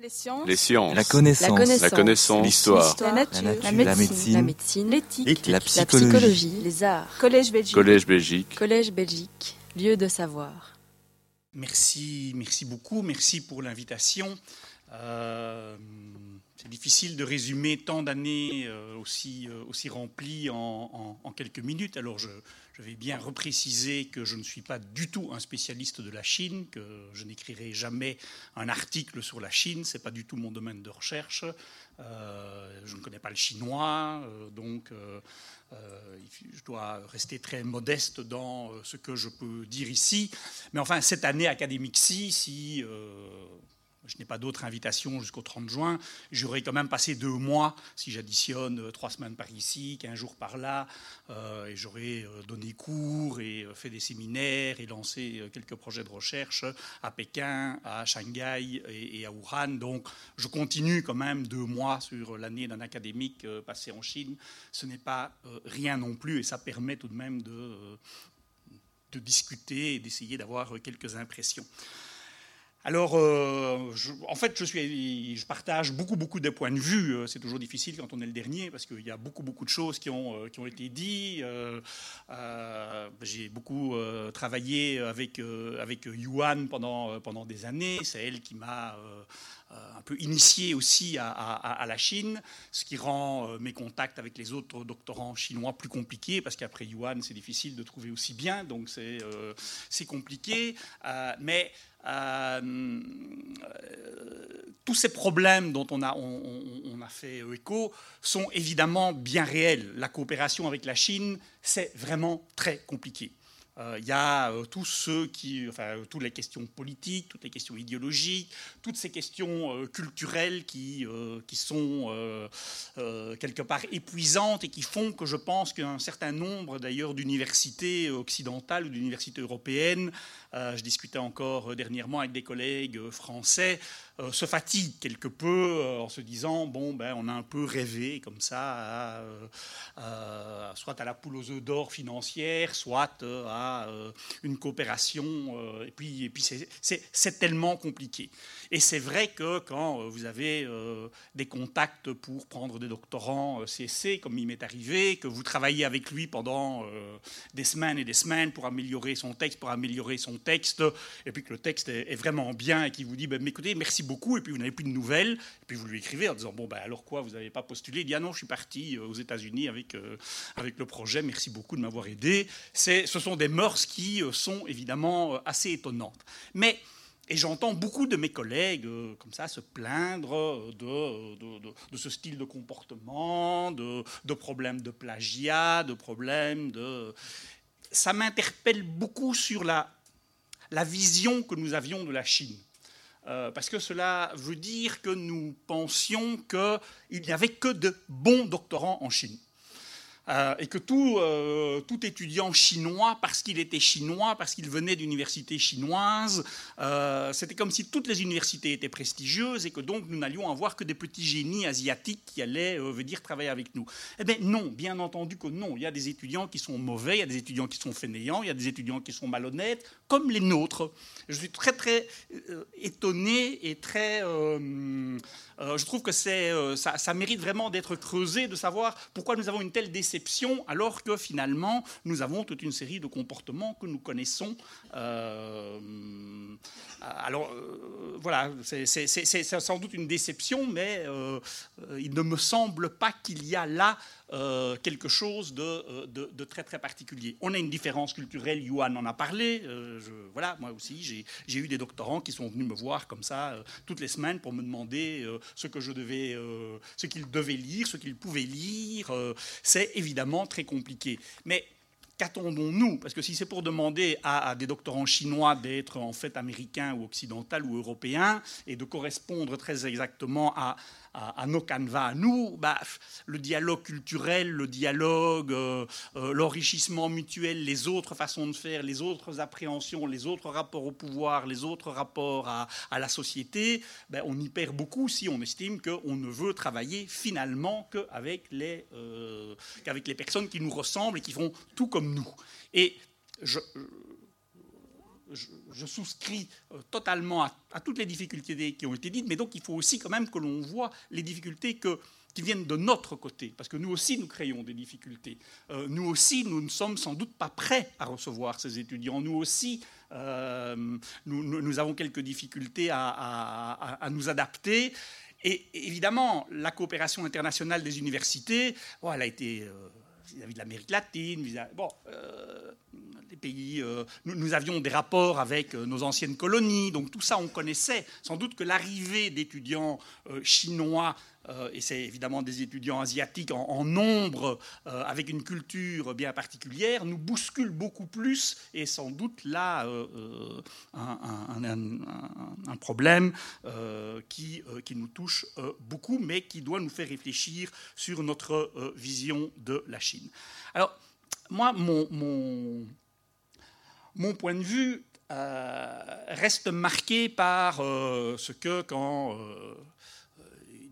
Les sciences. Les sciences. La connaissance. La connaissance. L'histoire. La nature. La nature. La La médecine. médecine. La médecine. L'éthique. La La psychologie. psychologie. Les arts. Collège Belgique. Collège Belgique. Collège Belgique. Lieu de savoir. Merci, merci beaucoup, merci pour l'invitation. Euh, c'est difficile de résumer tant d'années euh, aussi, euh, aussi remplies en, en- en quelques minutes. Alors je, je vais bien repréciser que je ne suis pas du tout un spécialiste de la Chine, que je n'écrirai jamais un article sur la Chine, c'est pas du tout mon domaine de recherche. Euh, je ne connais pas le chinois, euh, donc euh, je dois rester très modeste dans ce que je peux dire ici. Mais enfin, cette année académique-ci, si je n'ai pas d'autre invitation jusqu'au 30 juin, j'aurais quand même passé deux mois, si j'additionne euh, trois semaines par ici, quinze jours par là, euh, et j'aurais euh, donné cours et fait des séminaires et lancé quelques projets de recherche à Pékin, à Shanghai et, à Wuhan. Donc je continue quand même deux mois sur l'année d'un académique passé en Chine. Ce n'est pas rien non plus et ça permet tout de même de, discuter et d'essayer d'avoir quelques impressions. Alors, euh, en fait, je, suis, je partage beaucoup, beaucoup de points de vue. Euh, C'est toujours difficile quand on est le dernier parce qu'il y a beaucoup, beaucoup de choses qui ont, euh, qui ont été dites. J'ai beaucoup travaillé avec, avec Yuan pendant, pendant des années. C'est elle qui m'a un peu initié aussi à, à- la Chine, ce qui rend mes contacts avec les autres doctorants chinois plus compliqués parce qu'après Yuan, c'est difficile de trouver aussi bien, donc c'est compliqué. Mais euh, tous ces problèmes dont on a, on a fait écho sont évidemment bien réels. La coopération avec la Chine, c'est vraiment très compliqué. Euh, Il y a euh, tous ceux qui, enfin, euh, toutes les questions politiques, toutes les questions idéologiques, toutes ces questions euh, culturelles qui, euh, qui sont euh, euh, quelque part épuisantes et qui font que je pense qu'un certain nombre d'ailleurs d'universités occidentales ou d'universités européennes, euh, je discutais encore euh, dernièrement avec des collègues euh, français, euh, se fatiguent quelque peu euh, en se disant bon ben on a un peu rêvé comme ça euh, euh, soit à la poule aux œufs d'or financière, soit euh, à euh, une coopération euh, et puis et puis c'est- tellement compliqué. Et c'est vrai que quand euh, vous avez des contacts pour prendre des doctorants CSC, comme il m'est arrivé, que vous travaillez avec lui pendant des semaines et des semaines pour améliorer son texte, pour améliorer son texte, et puis que le texte est, vraiment bien et qu'il vous dit, ben, écoutez, merci beaucoup, et puis vous n'avez plus de nouvelles, et puis vous lui écrivez en disant, bon, ben, alors quoi, vous n'avez pas postulé Il dit, ah non, je suis parti aux États-Unis avec, avec le projet, merci beaucoup de m'avoir aidé. Ce sont des mœurs qui euh, sont évidemment euh, assez étonnantes. Mais et j'entends beaucoup de mes collègues euh, comme ça se plaindre de, de- ce style de comportement, de, problèmes de plagiat, de problèmes de... Ça m'interpelle beaucoup sur la, la vision que nous avions de la Chine. Parce que cela veut dire que nous pensions qu'il n'y avait que de bons doctorants en Chine. Euh, et que tout, euh, tout étudiant chinois, parce qu'il était chinois, parce qu'il venait d'universités chinoises, euh, c'était comme si toutes les universités étaient prestigieuses et que donc nous n'allions avoir que des petits génies asiatiques qui allaient venir travailler avec nous. Eh bien non, bien entendu que non. Il y a des étudiants qui sont mauvais, il y a des étudiants qui sont fainéants, il y a des étudiants qui sont malhonnêtes, comme les nôtres. Je suis très très étonné et très... je trouve que c'est, ça, ça mérite vraiment d'être creusé, de savoir pourquoi nous avons une telle déception, alors que finalement, nous avons toute une série de comportements que nous connaissons. Euh, alors, euh, voilà, c'est, sans doute une déception, mais euh, il ne me semble pas qu'il y a là euh, quelque chose de, euh, de- très très particulier. On a une différence culturelle, Yuan en a parlé. euh, voilà, moi aussi, j'ai, eu des doctorants qui sont venus me voir comme ça toutes les semaines pour me demander ce que je devais, ce qu'ils devaient lire, ce qu'ils pouvaient lire. c'est évidemment très compliqué. Mais qu'attendons-nous? Parce que si c'est pour demander à, à des doctorants chinois d'être en fait américains ou occidentaux ou européens et de correspondre très exactement à, à- à nos canevas à nous, bah, le dialogue culturel, le dialogue, euh, euh, l'enrichissement mutuel, les autres façons de faire, les autres appréhensions, les autres rapports au pouvoir, les autres rapports à, la société, ben, on y perd beaucoup si on estime qu'on ne veut travailler finalement les, euh, qu'avec les personnes qui nous ressemblent et qui font tout comme nous. Et je, je, souscris totalement à, toutes les difficultés qui ont été dites, mais donc il faut aussi quand même que l'on voit les difficultés qui viennent de notre côté, parce que nous aussi, nous créons des difficultés. nous aussi, nous ne sommes sans doute pas prêts à recevoir ces étudiants. Nous aussi, nous, nous, avons quelques difficultés à, nous adapter. Et évidemment, la coopération internationale des universités, elle a été euh, vis-à-vis de l'Amérique latine, bon, euh, les pays, euh, nous, avions des rapports avec nos anciennes colonies, donc tout ça on connaissait. Sans doute que l'arrivée d'étudiants chinois euh, et c'est évidemment des étudiants asiatiques en, nombre, euh, avec une culture bien particulière, nous bousculent beaucoup plus et sans doute là euh, un, problème qui, qui, nous touche beaucoup, mais qui doit nous faire réfléchir sur notre vision de la Chine. Alors, moi, mon, mon point de vue reste marqué par ce que quand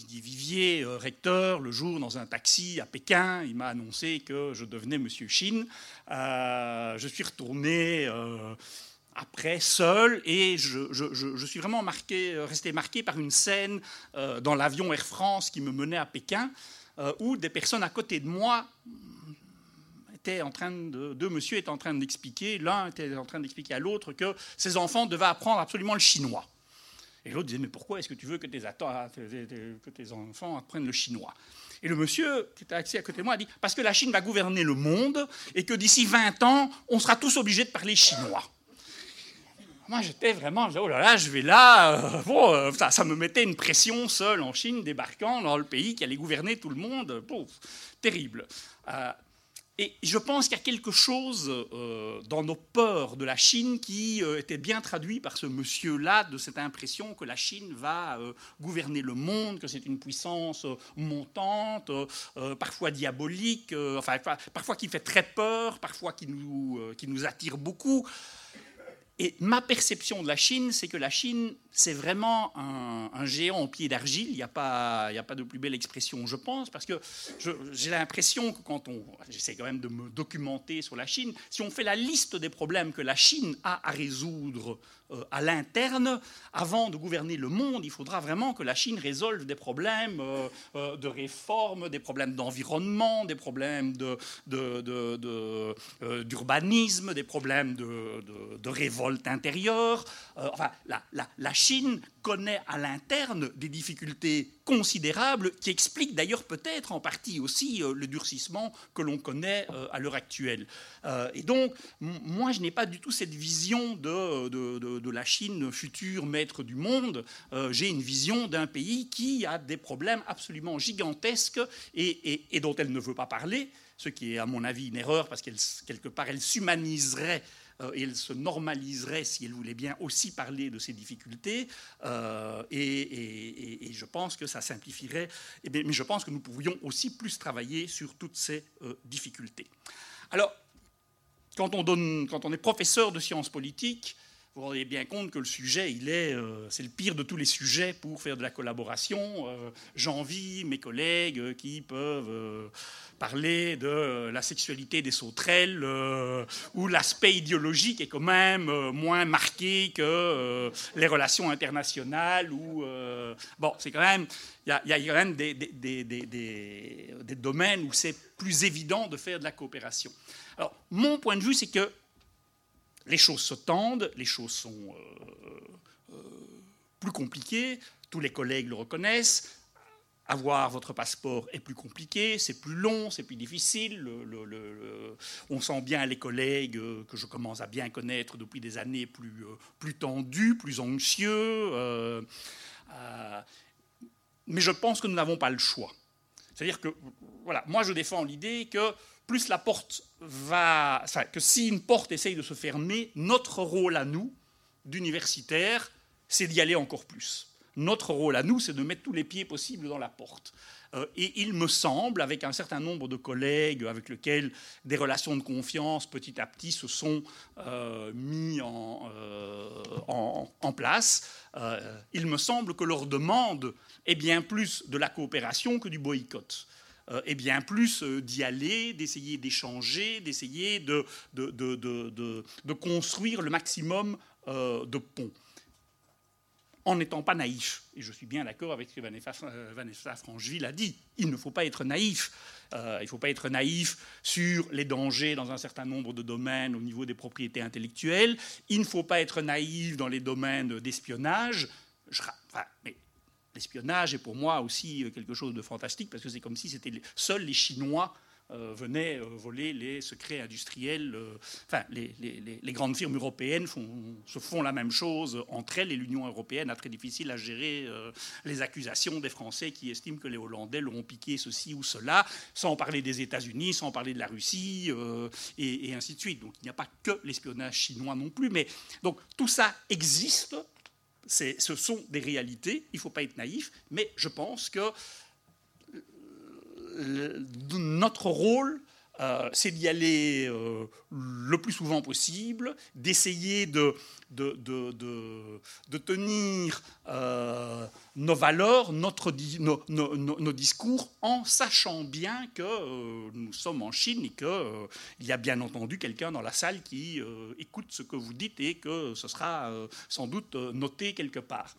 Didier Vivier, euh, recteur, le jour dans un taxi à Pékin, il m'a annoncé que je devenais Monsieur Chine. Euh, je suis retourné euh, après seul et je, suis vraiment marqué, resté marqué par une scène dans l'avion Air France qui me menait à Pékin, où des personnes à côté de moi étaient en train de, deux monsieur étaient en train d'expliquer, l'un était en train d'expliquer à l'autre que ses enfants devaient apprendre absolument le chinois. Et l'autre disait, mais pourquoi est-ce que tu veux que tes, que tes enfants apprennent le chinois? Et le monsieur qui était assis à côté de moi a dit, parce que la Chine va gouverner le monde et que d'ici 20 ans, on sera tous obligés de parler chinois. Moi, j'étais vraiment, oh là là, je vais là. Euh, euh, ça, me mettait une pression seul en Chine, débarquant dans le pays qui allait gouverner tout le monde. terrible. Euh, et je pense qu'il y a quelque chose euh, dans nos peurs de la Chine qui euh, était bien traduit par ce monsieur-là, de cette impression que la Chine va euh, gouverner le monde, que c'est une puissance montante, parfois diabolique, enfin parfois qui fait très peur, parfois qui nous, qui nous attire beaucoup. Et ma perception de la Chine, c'est que la Chine, c'est vraiment un, géant en pied d'argile. Il n'y a, pas, de plus belle expression, je pense, parce que j'ai l'impression que quand on... J'essaie quand même de me documenter sur la Chine. Si on fait la liste des problèmes que la Chine a à résoudre euh, à l'interne, avant de gouverner le monde, il faudra vraiment que la Chine résolve des problèmes euh, euh, de réforme, des problèmes d'environnement, des problèmes d'urbanisme, de, des problèmes de, révolte intérieure. enfin, la, la, la Chine connaît à l'interne des difficultés considérables qui expliquent d'ailleurs peut-être en partie aussi euh, le durcissement que l'on connaît euh, à l'heure actuelle. Euh, et donc, moi, je n'ai pas du tout cette vision de, de, la Chine future maître du monde. J'ai une vision d'un pays qui a des problèmes absolument gigantesques et, et, dont elle ne veut pas parler, ce qui est à mon avis une erreur parce qu'elle quelque part elle s'humaniserait euh, et elle se normaliserait, si elle voulait bien, aussi parler de ses difficultés. Euh, et, je pense que ça simplifierait. Eh mais je pense que nous pourrions aussi plus travailler sur toutes ces euh, difficultés. Alors, quand on, donne, quand on est professeur de sciences politiques, vous vous rendez bien compte que le sujet, il est, c'est le pire de tous les sujets pour faire de la collaboration. J'envie mes collègues qui peuvent parler de la sexualité des sauterelles, euh, où l'aspect idéologique est quand même euh, moins marqué que euh, les relations internationales. Bon, c'est quand même, il y, a quand même des, des domaines où c'est plus évident de faire de la coopération. Alors, mon point de vue, c'est que les choses se tendent, les choses sont plus compliquées, tous les collègues le reconnaissent, avoir votre passeport est plus compliqué, c'est plus long, c'est plus difficile. on sent bien les collègues euh, que je commence à bien connaître depuis des années plus, euh, tendus, plus anxieux. Euh, mais je pense que nous n'avons pas le choix. C'est-à-dire que, voilà, moi je défends l'idée que plus la porte va. que si une porte essaye de se fermer, notre rôle à nous, d'universitaires, c'est d'y aller encore plus. Notre rôle à nous, c'est de mettre tous les pieds possibles dans la porte. Euh, et il me semble, avec un certain nombre de collègues avec lesquels des relations de confiance petit à petit se sont euh, mis en, euh, en, place, il me semble que leur demande est bien plus de la coopération que du boycott. Et bien plus d'y aller, d'essayer d'échanger, d'essayer de, de, de, construire le maximum de ponts en n'étant pas naïf. Et je suis bien d'accord avec ce que Vanessa, Vanessa a dit. Il ne faut pas être naïf. Euh, il ne faut pas être naïf sur les dangers dans un certain nombre de domaines au niveau des propriétés intellectuelles. Il ne faut pas être naïf dans les domaines d'espionnage. mais l'espionnage est pour moi aussi quelque chose de fantastique parce que c'est comme si c'était seuls les Chinois euh, venaient euh, voler les secrets industriels. Euh, enfin, les, grandes firmes européennes se font la même chose entre elles et l'Union européenne a très difficile à gérer les accusations des Français qui estiment que les Hollandais leur ont piqué ceci ou cela, sans parler des États-Unis, sans parler de la Russie, et, ainsi de suite. Donc il n'y a pas que l'espionnage chinois non plus, mais donc tout ça existe. Ce sont des réalités, il ne faut pas être naïf, mais je pense que notre rôle, euh, c'est d'y aller euh, le plus souvent possible, d'essayer de, de, de, tenir euh, nos valeurs, notre, nos, nos, discours, en sachant bien que nous sommes en Chine et qu'il y a bien entendu quelqu'un dans la salle qui écoute ce que vous dites et que ce sera sans doute noté quelque part.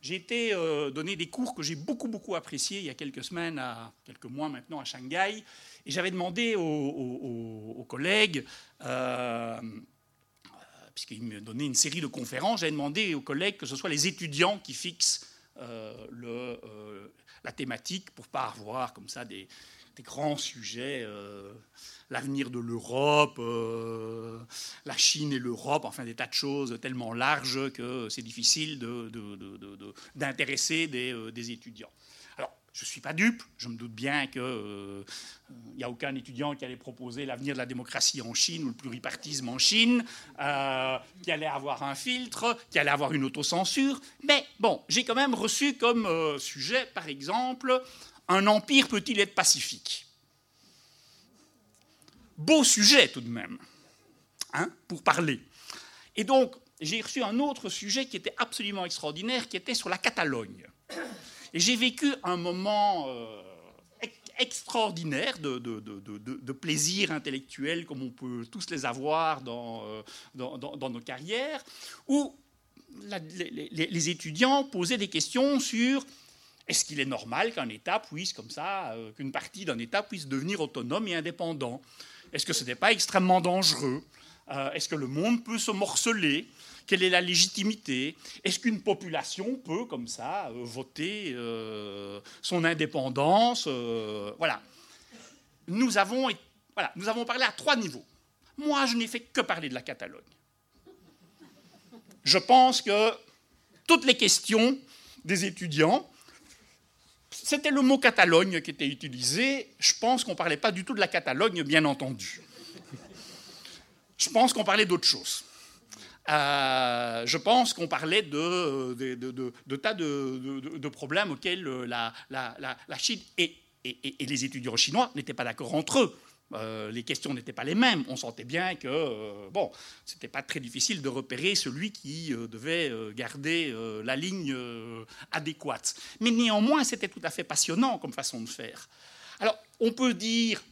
J'ai été euh, donner des cours que j'ai beaucoup, beaucoup appréciés il y a quelques semaines, à, quelques mois maintenant à Shanghai. Et j'avais demandé aux, collègues, euh, puisqu'ils me donnaient une série de conférences, j'avais demandé aux collègues que ce soit les étudiants qui fixent euh, le, la thématique pour pas avoir comme ça des, des grands sujets, euh, l'avenir de l'Europe, euh, la Chine et l'Europe, enfin des tas de choses tellement larges que c'est difficile d'intéresser euh, des, étudiants. Alors, je ne suis pas dupe, je me doute bien qu'il n'y a aucun étudiant qui allait proposer l'avenir de la démocratie en Chine ou le pluripartisme en Chine, qui allait avoir un filtre, qui allait avoir une autocensure. Mais bon, j'ai quand même reçu comme sujet, par exemple, un empire peut-il être pacifique? Beau sujet tout de même, hein, pour parler. Et donc, j'ai reçu un autre sujet qui était absolument extraordinaire, qui était sur la Catalogne. Et j'ai vécu un moment euh, extraordinaire de, plaisir intellectuel, comme on peut tous les avoir dans, euh, nos carrières, où les, étudiants posaient des questions sur est-ce qu'il est normal qu'un État puisse, comme ça, euh, qu'une partie d'un État puisse devenir autonome et indépendant? Est-ce que ce n'est pas extrêmement dangereux? Euh, Est-ce que le monde peut se morceler? Quelle est la légitimité? Est-ce qu'une population peut, comme ça, euh, voter son indépendance Voilà. Nous avons, voilà. Nous avons parlé à trois niveaux. Moi, je n'ai fait que parler de la Catalogne. Je pense que toutes les questions des étudiants c'était le mot Catalogne qui était utilisé. Je pense qu'on ne parlait pas du tout de la Catalogne, bien entendu. Je pense qu'on parlait d'autre chose. Euh, je pense qu'on parlait de, de, tas de, problèmes auxquels la, Chine et, les étudiants chinois n'étaient pas d'accord entre eux. Euh, les questions n'étaient pas les mêmes. On sentait bien que euh, bon, c'était pas très difficile de repérer celui qui euh, devait garder la ligne adéquate. Mais néanmoins, c'était tout à fait passionnant comme façon de faire. Alors, on peut dire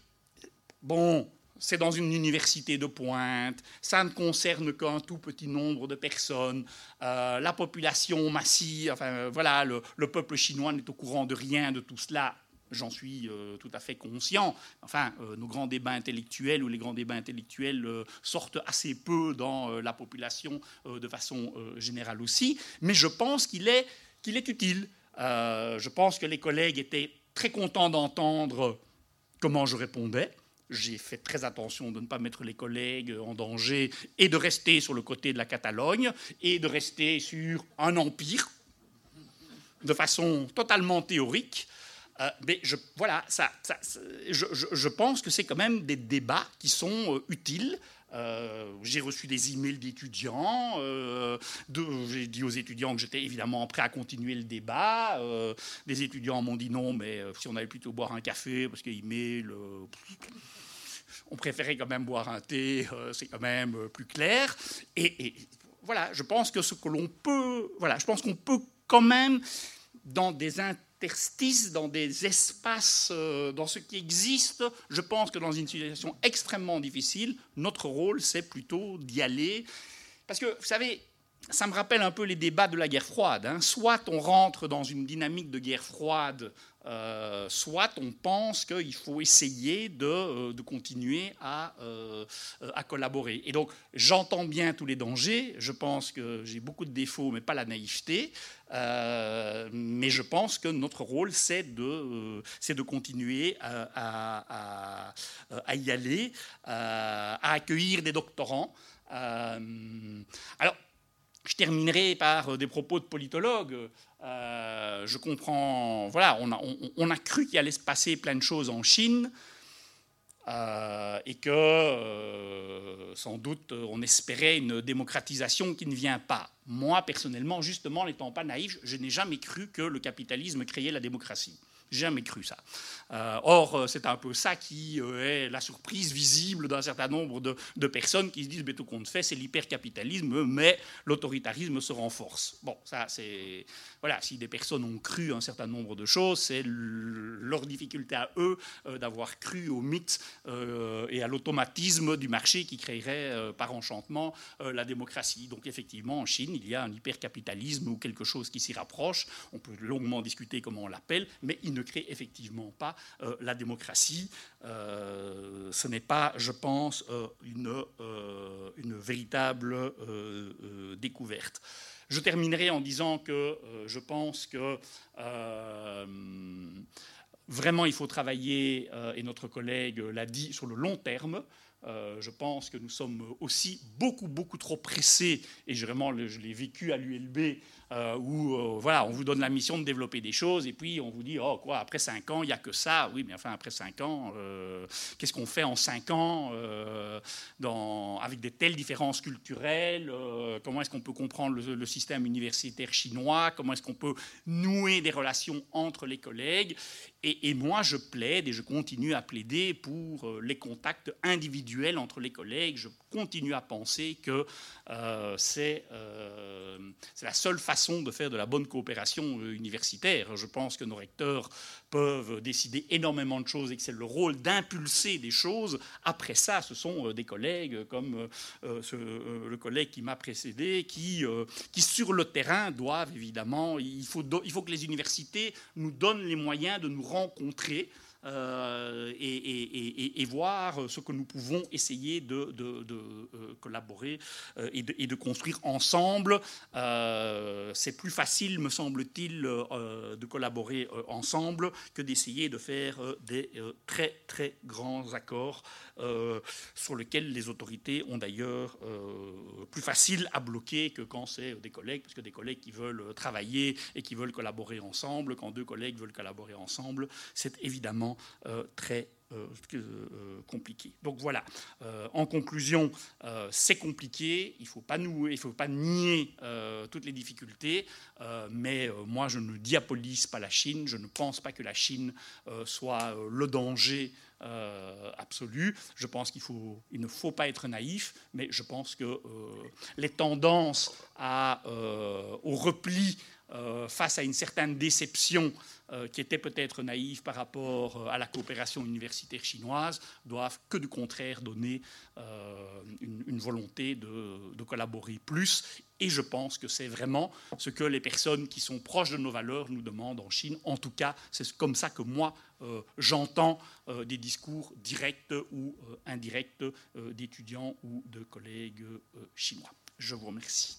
bon, c'est dans une université de pointe, ça ne concerne qu'un tout petit nombre de personnes, la population massive, enfin voilà, le peuple chinois n'est au courant de rien de tout cela j'en suis euh, tout à fait conscient. Enfin, euh, nos grands débats intellectuels ou les grands débats intellectuels euh, sortent assez peu dans la population de façon générale aussi, mais je pense qu'il est, qu'il est utile. je pense que les collègues étaient très contents d'entendre comment je répondais. J'ai fait très attention de ne pas mettre les collègues en danger et de rester sur le côté de la Catalogne et de rester sur un empire de façon totalement théorique. Euh, mais je, voilà, ça, je, pense que c'est quand même des débats qui sont euh, utiles. Euh, j'ai reçu des emails d'étudiants. j'ai dit aux étudiants que j'étais évidemment prêt à continuer le débat. des étudiants m'ont dit non, mais si on allait plutôt boire un café, parce qu'email, on préférait quand même boire un thé, c'est quand même plus clair. Et, voilà, je pense que ce que l'on peut, voilà, je pense qu'on peut quand même dans des dans des espaces, euh, dans ce qui existe. Je pense que dans une situation extrêmement difficile, notre rôle, c'est plutôt d'y aller. Parce que, vous savez, ça me rappelle un peu les débats de la guerre froide. Hein. Soit on rentre dans une dynamique de guerre froide, euh, soit on pense qu'il faut essayer de, euh, continuer à, euh, à, collaborer. Et donc, j'entends bien tous les dangers. Je pense que j'ai beaucoup de défauts, mais pas la naïveté. mais je pense que notre rôle, c'est de, c'est de continuer à, à, y aller, à accueillir des doctorants. alors, je terminerai par euh, des propos de politologues. Euh, je comprends, voilà, on a, cru qu'il allait se passer plein de choses en Chine euh, et que sans doute on espérait une démocratisation qui ne vient pas. Moi, personnellement, justement, n'étant pas naïf, je n'ai jamais cru que le capitalisme créait la démocratie. Jamais cru ça. Euh, or, euh, c'est un peu ça qui euh, est la surprise visible d'un certain nombre de, personnes qui se disent, mais tout compte fait, c'est l'hypercapitalisme, mais l'autoritarisme se renforce. Bon, ça, c'est voilà, si des personnes ont cru un certain nombre de choses, c'est leur difficulté à eux d'avoir cru au mythe et à l'automatisme du marché qui créerait par enchantement la démocratie. Donc, effectivement, en Chine, il y a un hypercapitalisme ou quelque chose qui s'y rapproche. On peut longuement discuter comment on l'appelle, mais il ne crée effectivement pas euh, la démocratie. Euh, ce n'est pas, je pense, euh, une, une, véritable découverte. Je terminerai en disant que je pense que vraiment il faut travailler, et notre collègue l'a dit, sur le long terme. je pense que nous sommes aussi beaucoup, beaucoup trop pressés, et vraiment, je l'ai vécu à l'ULB, euh, où euh, voilà, on vous donne la mission de développer des choses et puis on vous dit oh quoi après cinq ans il n'y a que ça. Oui mais enfin après cinq ans euh, qu'est-ce qu'on fait en cinq ans dans, avec des telles différences culturelles comment est-ce qu'on peut comprendre le, système universitaire chinois comment est-ce qu'on peut nouer des relations entre les collègues et, moi je plaide et je continue à plaider pour les contacts individuels entre les collègues je continue à penser que c'est la seule façon de faire de la bonne coopération euh, universitaire. Je pense que nos recteurs peuvent décider énormément de choses et que c'est le rôle d'impulser des choses. Après ça, ce sont euh, des collègues comme euh, le collègue qui m'a précédé qui, qui, sur le terrain, doivent évidemment, il faut, il faut que les universités nous donnent les moyens de nous rencontrer euh, et, voir ce que nous pouvons essayer de, euh, collaborer euh, et, de, construire ensemble. c'est plus facile, me semble-t-il, de collaborer ensemble que d'essayer de faire des très très grands accords sur lesquels les autorités ont d'ailleurs plus facile à bloquer que quand c'est des collègues, parce que des collègues qui veulent travailler et qui veulent collaborer ensemble, quand deux collègues veulent collaborer ensemble, c'est évidemment euh, très euh, euh, compliqué. Donc voilà, en conclusion, c'est compliqué, il ne faut, pas nier toutes les difficultés, mais moi je ne diabolise pas la Chine, je ne pense pas que la Chine soit le danger absolu. Je pense qu'il ne faut pas être naïf, mais je pense que les tendances au repli face à une certaine déception euh, qui étaient peut-être naïfs par rapport euh, à la coopération universitaire chinoise, doivent que du contraire donner euh, une, volonté de, collaborer plus. Et je pense que c'est vraiment ce que les personnes qui sont proches de nos valeurs nous demandent en Chine. En tout cas, c'est comme ça que moi, j'entends des discours directs ou indirects d'étudiants ou de collègues chinois. Je vous remercie.